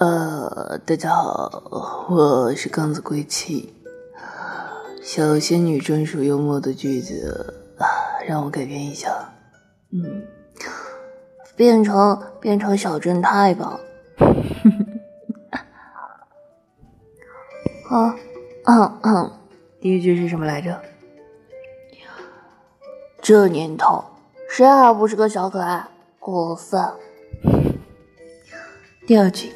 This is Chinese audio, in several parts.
呃，大家好，我是刚子归期。小仙女专属幽默的句子，让我改编一下。嗯，变成变成小正太吧。啊，嗯嗯，第一句是什么来着？这年头，谁还不是个小可爱？过分。第二句，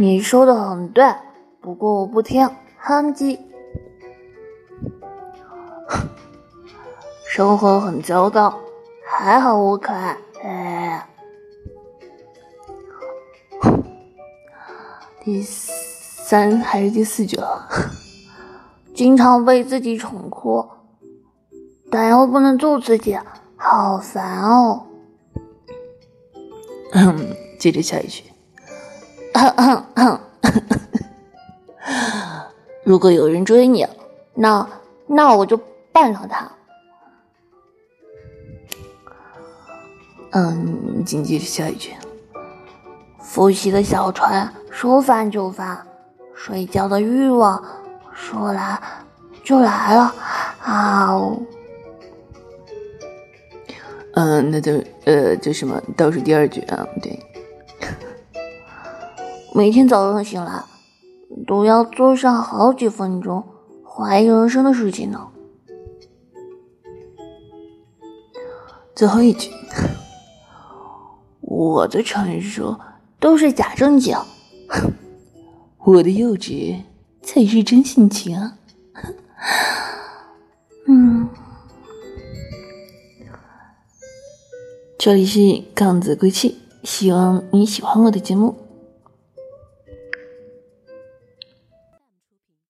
你说的很对，不过我不听，哼唧。生活很糟糕，还好我可爱。哎，第三还是第四句了？经常被自己宠哭，但又不能做自己，好烦哦。嗯。接着下一句，如果有人追你，那那我就扮上他。嗯，紧接着下一句，复习的小船说翻就翻，睡觉的欲望说来就来了。啊哦，嗯，那就呃，就什么倒数第二句啊，对。每天早上醒来，都要做上好几分钟怀疑人生的事情呢。最后一句，我的成熟都是假正经，我的幼稚才是真性情啊。嗯，这里是杠子归期，希望你喜欢我的节目。